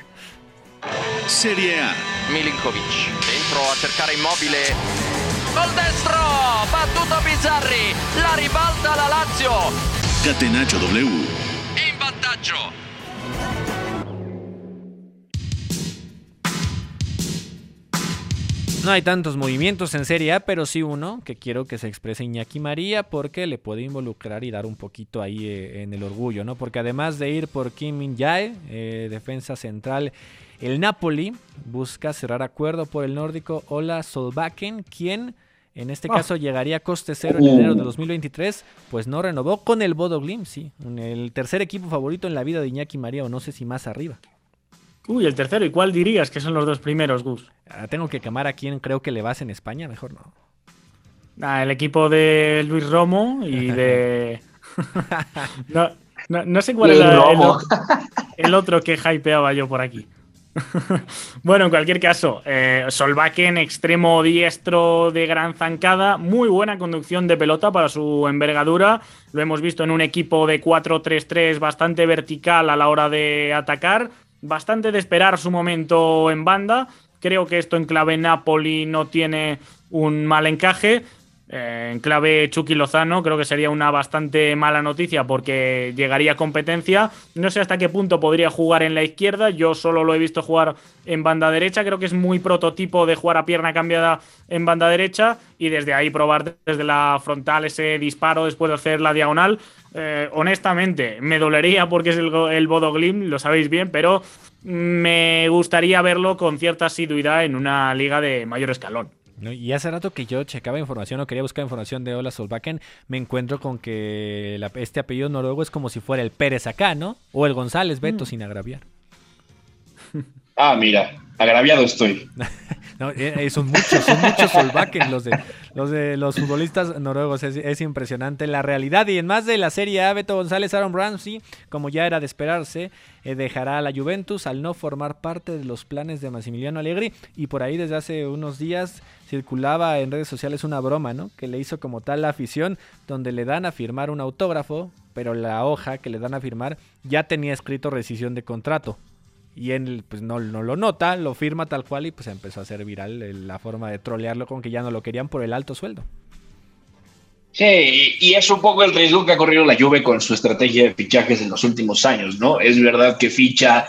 Serie A. Milinkovic dentro a cercare immobile. Col destro, battuto Bizzarri, la ribalta la Lazio. Catenaccio W. In vantaggio. No hay tantos movimientos en Serie A, pero sí uno que quiero que se exprese Iñaki María porque le puede involucrar y dar un poquito ahí eh, en el orgullo, ¿no? Porque además de ir por Kim Min Jae, eh, defensa central, el Napoli busca cerrar acuerdo por el nórdico Ola Solbakken, quien en este oh. caso llegaría a coste cero en enero de 2023, pues no renovó con el Bodo Glimt, sí, el tercer equipo favorito en la vida de Iñaki María o no sé si más arriba. Uy, el tercero. ¿Y cuál dirías que son los dos primeros, Gus? Ah, tengo que quemar a quien creo que le vas en España, mejor no. Ah, el equipo de Luis Romo y de. no, no, no, sé cuál era el, el, otro que hypeaba yo por aquí. bueno, en cualquier caso, eh, Solbakken, extremo diestro de gran zancada, muy buena conducción de pelota para su envergadura. Lo hemos visto en un equipo de 4-3-3 bastante vertical a la hora de atacar bastante de esperar su momento en banda. Creo que esto en clave Napoli no tiene un mal encaje. Eh, en clave Chucky Lozano creo que sería una bastante mala noticia porque llegaría competencia. No sé hasta qué punto podría jugar en la izquierda. Yo solo lo he visto jugar en banda derecha. Creo que es muy prototipo de jugar a pierna cambiada en banda derecha y desde ahí probar desde la frontal ese disparo después de hacer la diagonal. Eh, honestamente, me dolería porque es el, el Bodo Glimt, lo sabéis bien, pero me gustaría verlo con cierta asiduidad en una liga de mayor escalón. ¿No? Y hace rato que yo checaba información o quería buscar información de Ola Solbakken, me encuentro con que la, este apellido noruego es como si fuera el Pérez acá, ¿no? O el González Beto, mm. sin agraviar. Ah, mira, agraviado estoy. No, eh, eh, son muchos, son muchos Solbakken los de los de los futbolistas noruegos. Es, impresionante la realidad. Y en más de la Serie A, Beto González, Aaron Ramsey, como ya era de esperarse, eh, dejará a la Juventus al no formar parte de los planes de Massimiliano Allegri. Y por ahí desde hace unos días circulaba en redes sociales una broma, ¿no? Que le hizo como tal la afición, donde le dan a firmar un autógrafo, pero la hoja que le dan a firmar ya tenía escrito rescisión de contrato y él pues no, no, lo nota, lo firma tal cual y pues empezó a hacer viral la forma de trolearlo con que ya no lo querían por el alto sueldo. Sí, y es un poco el riesgo que ha corrido la Juve con su estrategia de fichajes en los últimos años, ¿no? Es verdad que ficha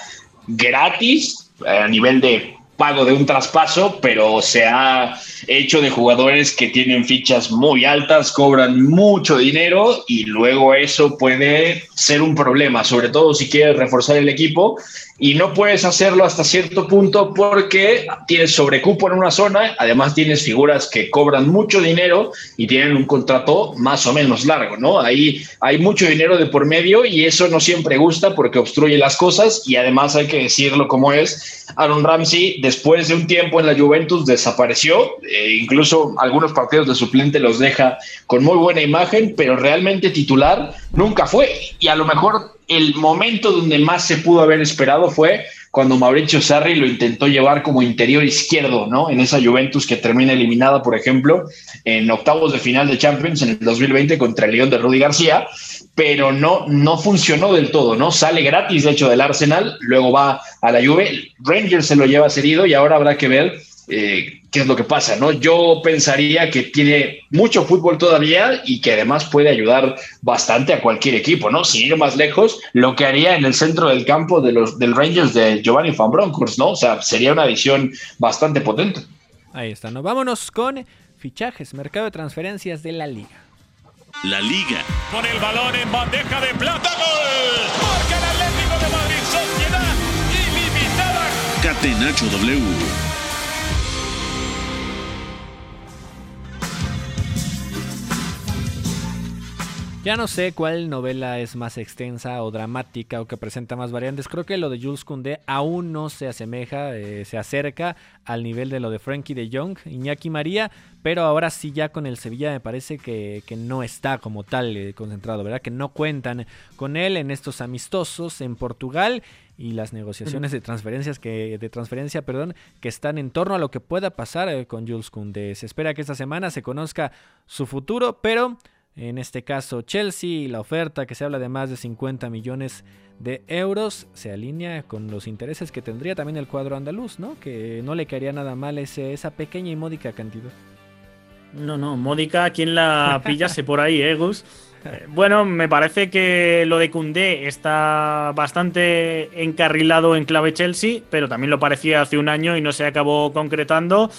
gratis eh, a nivel de pago de un traspaso, pero se ha hecho de jugadores que tienen fichas muy altas, cobran mucho dinero y luego eso puede ser un problema, sobre todo si quieres reforzar el equipo y no puedes hacerlo hasta cierto punto porque tienes sobrecupo en una zona, además tienes figuras que cobran mucho dinero y tienen un contrato más o menos largo, ¿no? Ahí hay mucho dinero de por medio y eso no siempre gusta porque obstruye las cosas y además hay que decirlo como es, Aaron Ramsey después de un tiempo en la Juventus desapareció, e incluso algunos partidos de suplente los deja con muy buena imagen, pero realmente titular nunca fue y a lo mejor el momento donde más se pudo haber esperado fue cuando Mauricio Sarri lo intentó llevar como interior izquierdo, ¿no? En esa Juventus que termina eliminada, por ejemplo, en octavos de final de Champions en el 2020 contra el León de Rudy García, pero no, no funcionó del todo, ¿no? Sale gratis, de hecho, del Arsenal, luego va a la Juve, Rangers se lo lleva cedido y ahora habrá que ver eh, qué es lo que pasa, ¿no? Yo pensaría que tiene mucho fútbol todavía y que además puede ayudar bastante a cualquier equipo, ¿no? Sin ir más lejos, lo que haría en el centro del campo de los, del Rangers de Giovanni Van Bronckhorst, ¿no? O sea, sería una adición bastante potente. Ahí está, ¿no? Vámonos con fichajes, mercado de transferencias de la liga. La liga. Con el balón en bandeja de plata, gol. Marca el Atlético de Madrid, sociedad ilimitada. Catenacho W. Ya no sé cuál novela es más extensa o dramática o que presenta más variantes. Creo que lo de Jules Koundé aún no se asemeja, eh, se acerca al nivel de lo de Frankie de Jong, Iñaki María, pero ahora sí ya con el Sevilla me parece que, no está como tal eh, concentrado, ¿verdad? Que no cuentan con él en estos amistosos en Portugal y las negociaciones de transferencias que de transferencia, perdón, que están en torno a lo que pueda pasar eh, con Jules Koundé. Se espera que esta semana se conozca su futuro, pero en este caso Chelsea, la oferta que se habla de más de 50 millones de euros se alinea con los intereses que tendría también el cuadro andaluz, ¿no? Que no le caería nada mal ese, esa pequeña y módica cantidad. No, no, módica, ¿quién la pillase por ahí, eh, Gus? Eh, bueno, me parece que lo de Cundé está bastante encarrilado en clave Chelsea, pero también lo parecía hace un año y no se acabó concretando.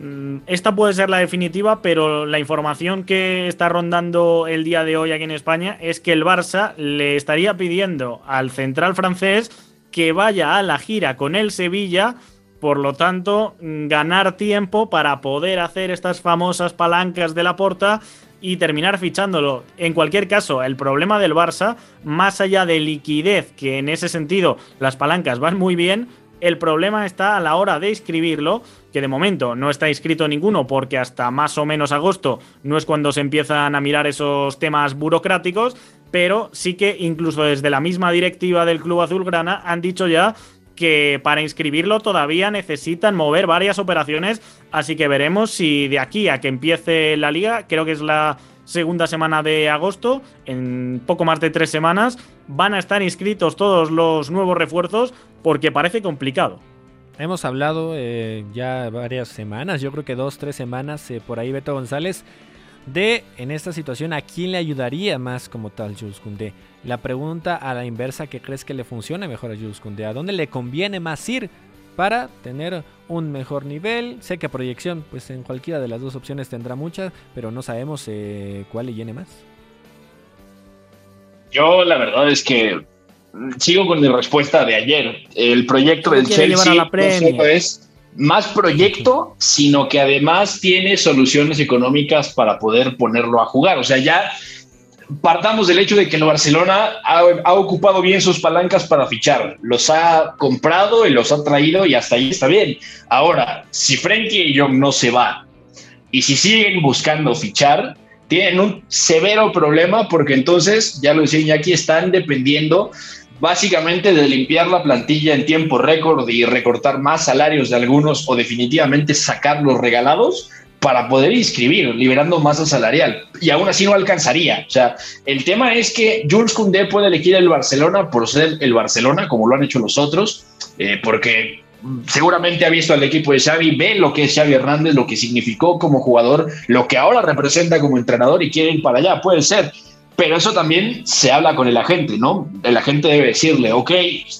Mm, esta puede ser la definitiva, pero la información que está rondando el día de hoy aquí en España es que el Barça le estaría pidiendo al central francés que vaya a la gira con el Sevilla, por lo tanto, ganar tiempo para poder hacer estas famosas palancas de la porta y terminar fichándolo. En cualquier caso, el problema del Barça, más allá de liquidez, que en ese sentido las palancas van muy bien, el problema está a la hora de inscribirlo, que de momento no está inscrito ninguno porque hasta más o menos agosto no es cuando se empiezan a mirar esos temas burocráticos, pero sí que incluso desde la misma directiva del Club Azulgrana han dicho ya que para inscribirlo todavía necesitan mover varias operaciones, así que veremos si de aquí a que empiece la liga, creo que es la segunda semana de agosto, en poco más de tres semanas, van a estar inscritos todos los nuevos refuerzos porque parece complicado. Hemos hablado eh, ya varias semanas, yo creo que dos, tres semanas eh, por ahí Beto González, de en esta situación a quién le ayudaría más como tal Jules Koundé. La pregunta a la inversa, ¿qué crees que le funcione mejor a Jules Koundé? ¿A dónde le conviene más ir para tener un mejor nivel. Sé que proyección, pues en cualquiera de las dos opciones tendrá muchas, pero no sabemos eh, cuál le llene más. Yo la verdad es que sigo con mi respuesta de ayer. El proyecto del Chelsea no es más proyecto, sino que además tiene soluciones económicas para poder ponerlo a jugar. O sea, ya partamos del hecho de que el Barcelona ha, ha, ocupado bien sus palancas para fichar. Los ha comprado y los ha traído y hasta ahí está bien. Ahora, si Frenkie y Jong no se va y si siguen buscando fichar, tienen un severo problema porque entonces, ya lo decía Iñaki, están dependiendo básicamente de limpiar la plantilla en tiempo récord y recortar más salarios de algunos o definitivamente sacar los regalados para poder inscribir, liberando masa salarial. Y aún así no alcanzaría. O sea, el tema es que Jules Koundé puede elegir el Barcelona por ser el Barcelona, como lo han hecho los otros, eh, porque seguramente ha visto al equipo de Xavi, ve lo que es Xavi Hernández, lo que significó como jugador, lo que ahora representa como entrenador y quiere ir para allá. Puede ser. Pero eso también se habla con el agente, ¿no? El agente debe decirle, ok,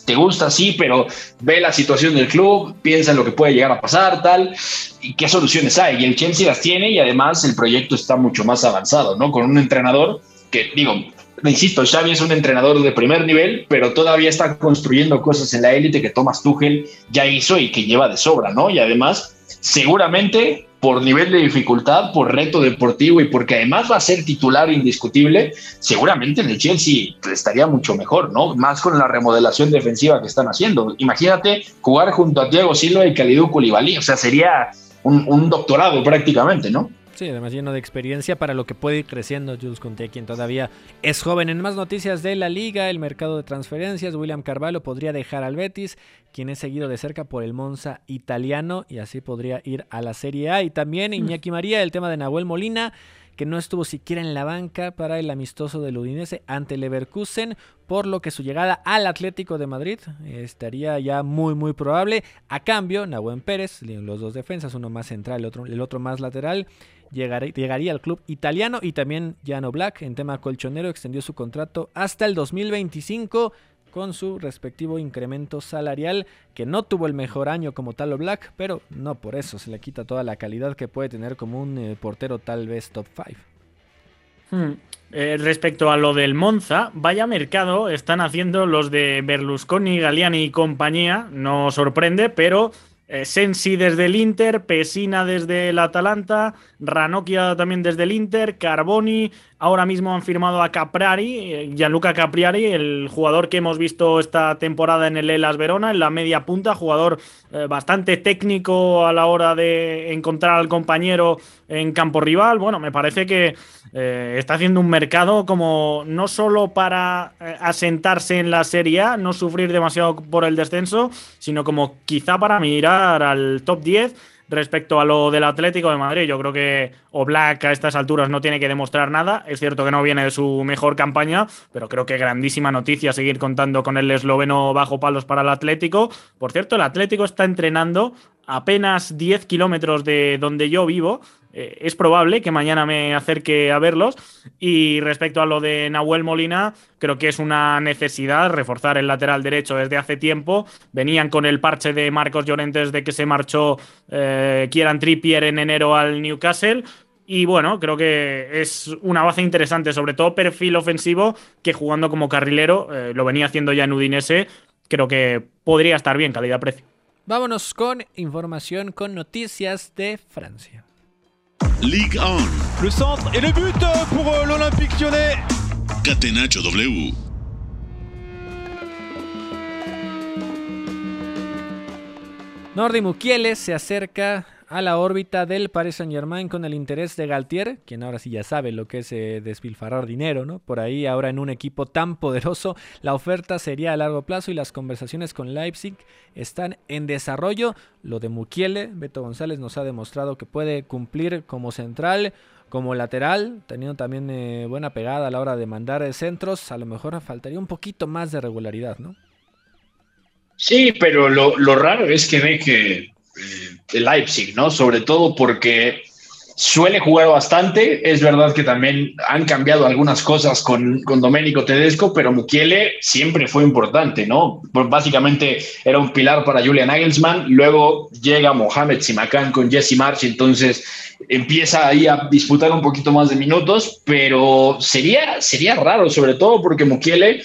te gusta, sí, pero ve la situación del club, piensa en lo que puede llegar a pasar, tal, y qué soluciones hay. Y el Chelsea las tiene y además el proyecto está mucho más avanzado, ¿no? Con un entrenador que, digo, insisto, Xavi es un entrenador de primer nivel, pero todavía está construyendo cosas en la élite que Thomas Tuchel ya hizo y que lleva de sobra, ¿no? Y además, seguramente por nivel de dificultad, por reto deportivo y porque además va a ser titular indiscutible, seguramente en el Chelsea estaría mucho mejor, ¿no? Más con la remodelación defensiva que están haciendo. Imagínate jugar junto a Thiago Silva y Kalidou Koulibaly, o sea, sería un, un doctorado prácticamente, ¿no? Sí, además lleno de experiencia para lo que puede ir creciendo Jules Conte, quien todavía es joven. En más noticias de la liga, el mercado de transferencias, William Carvalho podría dejar al Betis, quien es seguido de cerca por el Monza italiano, y así podría ir a la Serie A. Y también Iñaki María, el tema de Nahuel Molina, que no estuvo siquiera en la banca para el amistoso del Udinese ante Leverkusen, por lo que su llegada al Atlético de Madrid estaría ya muy muy probable. A cambio, Nahuel Pérez, los dos defensas, uno más central, el otro, el otro más lateral, llegaría, al club italiano y también Jano Black en tema colchonero extendió su contrato hasta el 2025 con su respectivo incremento salarial que no tuvo el mejor año como Talo Black, pero no por eso se le quita toda la calidad que puede tener como un eh, portero tal vez top 5. Hmm. Eh, respecto a lo del Monza, vaya mercado están haciendo los de Berlusconi, Galliani y compañía, no sorprende, pero eh, Sensi desde el Inter, Pesina desde el Atalanta, Ranocchia también desde el Inter, Carboni, ahora mismo han firmado a Capriari, eh, Gianluca Capriari, el jugador que hemos visto esta temporada en el Elas Verona, en la media punta, jugador eh, bastante técnico a la hora de encontrar al compañero en campo rival. Bueno, me parece que está haciendo un mercado como no solo para asentarse en la Serie A, no sufrir demasiado por el descenso, sino como quizá para mirar al top 10 respecto a lo del Atlético de Madrid. Yo creo que Oblak a estas alturas no tiene que demostrar nada. Es cierto que no viene de su mejor campaña, pero creo que grandísima noticia seguir contando con el esloveno bajo palos para el Atlético. Por cierto, el Atlético está entrenando apenas 10 kilómetros de donde yo vivo eh, es probable que mañana me acerque a verlos. Y respecto a lo de Nahuel Molina, creo que es una necesidad reforzar el lateral derecho desde hace tiempo. Venían con el parche de Marcos Llorentes de que se marchó eh, Kieran Trippier en enero al Newcastle. Y bueno, creo que es una base interesante, sobre todo perfil ofensivo, que jugando como carrilero, eh, lo venía haciendo ya en Udinese, creo que podría estar bien calidad-precio. Vámonos con información, con noticias de Francia. Ligue 1. Le centre et le but pour euh, l'Olympique lyonnais. Catenaccio W. Nordi Mukiele se acerca a la órbita del Paris Saint Germain con el interés de Galtier, quien ahora sí ya sabe lo que es eh, despilfarrar dinero, ¿no? Por ahí ahora en un equipo tan poderoso, la oferta sería a largo plazo y las conversaciones con Leipzig están en desarrollo. Lo de Mukiele, Beto González nos ha demostrado que puede cumplir como central, como lateral, teniendo también eh, buena pegada a la hora de mandar eh, centros, a lo mejor faltaría un poquito más de regularidad, ¿no? Sí, pero lo, lo raro es que ve que Leipzig, ¿no? Sobre todo porque suele jugar bastante. Es verdad que también han cambiado algunas cosas con, con Domenico Tedesco, pero Mukiele siempre fue importante, ¿no? Básicamente era un pilar para Julian Nagelsmann. Luego llega Mohamed Simakan con Jesse March, entonces empieza ahí a disputar un poquito más de minutos, pero sería, sería raro, sobre todo porque Mukiele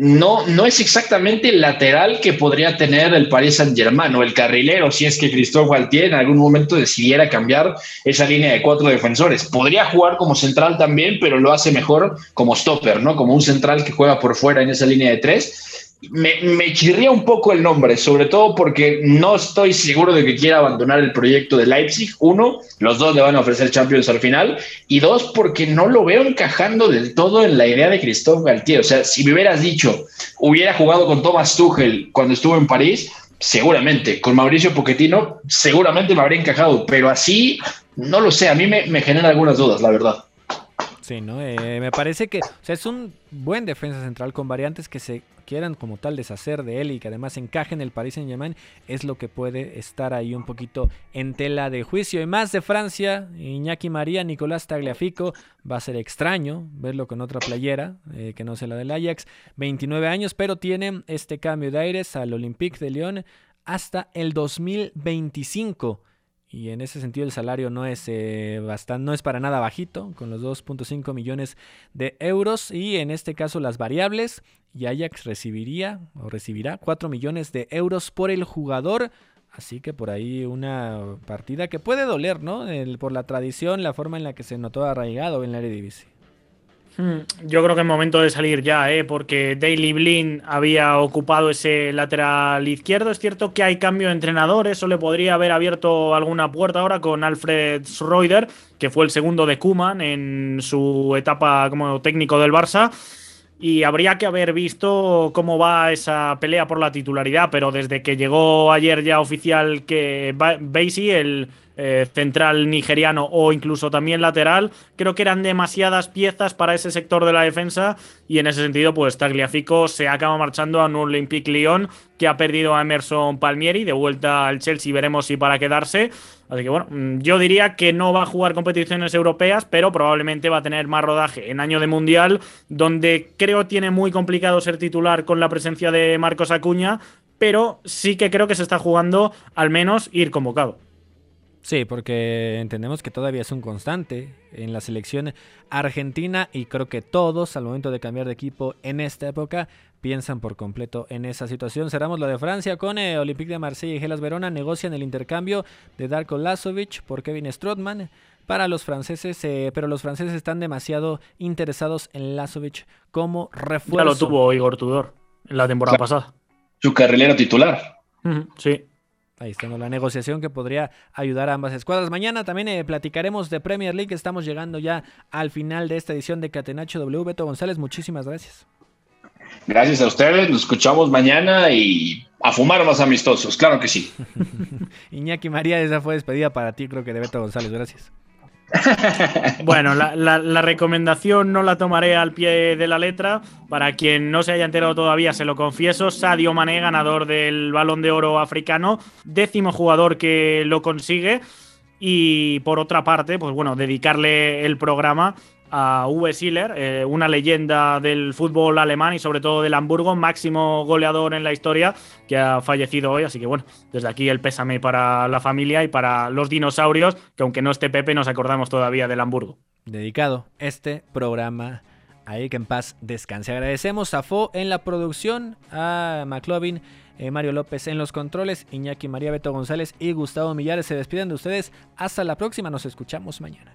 no, no es exactamente el lateral que podría tener el Paris Saint Germain o el carrilero si es que Christophe Galtier en algún momento decidiera cambiar esa línea de cuatro defensores. Podría jugar como central también, pero lo hace mejor como stopper, ¿no? Como un central que juega por fuera en esa línea de tres me, chirría un poco el nombre, sobre todo porque no estoy seguro de que quiera abandonar el proyecto de Leipzig. Uno, los dos le van a ofrecer Champions al final. Y dos, porque no lo veo encajando del todo en la idea de Christophe Galtier. O sea, si me hubieras dicho, hubiera jugado con Thomas Tuchel cuando estuvo en París, seguramente. Con Mauricio Pochettino, seguramente me habría encajado. Pero así, no lo sé. A mí me, me genera algunas dudas, la verdad. Sí, ¿no? Eh, me parece que es un buen defensa central con variantes que se quieran como tal deshacer de él y que además encaje en el Paris Saint Germain es lo que puede estar ahí un poquito en tela de juicio. Y más de Francia, Iñaki María, Nicolás Tagliafico, va a ser extraño verlo con otra playera eh, que no sea la del Ajax, 29 años, pero tiene este cambio de aires al Olympique de Lyon hasta el 2025 y en ese sentido el salario no es, eh, bastante, no es para nada bajito, con los 2.5 millones de euros y en este caso las variables y Ajax recibiría o recibirá 4 millones de euros por el jugador. Así que por ahí una partida que puede doler, ¿no? por la tradición, la forma en la que se notó arraigado en la Eredivisie. Hmm, yo creo que es momento de salir ya, ¿eh? porque Daily Blind había ocupado ese lateral izquierdo. Es cierto que hay cambio de entrenador, eso le podría haber abierto alguna puerta ahora con Alfred Schroeder, que fue el segundo de Kuman en su etapa como técnico del Barça. Y habría que haber visto cómo va esa pelea por la titularidad, pero desde que llegó ayer ya oficial que Basie, el eh, central nigeriano o incluso también lateral. Creo que eran demasiadas piezas para ese sector de la defensa y en ese sentido pues Tagliafico se acaba marchando a un Olympique Lyon que ha perdido a Emerson Palmieri, de vuelta al Chelsea veremos si para quedarse. Así que bueno, mm, yo diría que no va a jugar competiciones europeas, pero probablemente va a tener más rodaje en año de mundial, donde creo tiene muy complicado ser titular con la presencia de Marcos Acuña, pero sí que creo que se está jugando al menos ir convocado. Sí, porque entendemos que todavía es un constante en la selección argentina y creo que todos al momento de cambiar de equipo en esta época piensan por completo en esa situación. Cerramos lo de Francia con el eh, Olympique de Marsella y Gelas Verona negocian el intercambio de Darko Lazovic por Kevin Strootman para los franceses, eh, pero los franceses están demasiado interesados en Lazovic como refuerzo. Ya lo tuvo Igor Tudor en la temporada pasada. Su carrilero titular. sí. Ahí está la negociación que podría ayudar a ambas escuadras. Mañana también eh, platicaremos de Premier League. Estamos llegando ya al final de esta edición de Catenacho W. Beto González, muchísimas gracias. Gracias a ustedes. Nos escuchamos mañana y a fumar más amistosos. Claro que sí. Iñaki María, esa fue despedida para ti, creo que de Beto González. Gracias. bueno, la, recomendación no la tomaré al pie de la letra. Para quien no se haya enterado todavía, se lo confieso. Sadio Mané, ganador del Balón de Oro africano, décimo jugador que lo consigue. Y por otra parte, pues bueno, dedicarle el programa a Uwe Siller, eh, una leyenda del fútbol alemán y sobre todo del Hamburgo, máximo goleador en la historia, que ha fallecido hoy. Así que bueno, desde aquí el pésame para la familia y para los dinosaurios, que aunque no esté Pepe, nos acordamos todavía del Hamburgo. Dedicado este programa ahí que en paz descanse. Agradecemos a Fo en la producción, a McLovin, eh, Mario López en los controles, Iñaki María Beto González y Gustavo Millares se despiden de ustedes. Hasta la próxima, nos escuchamos mañana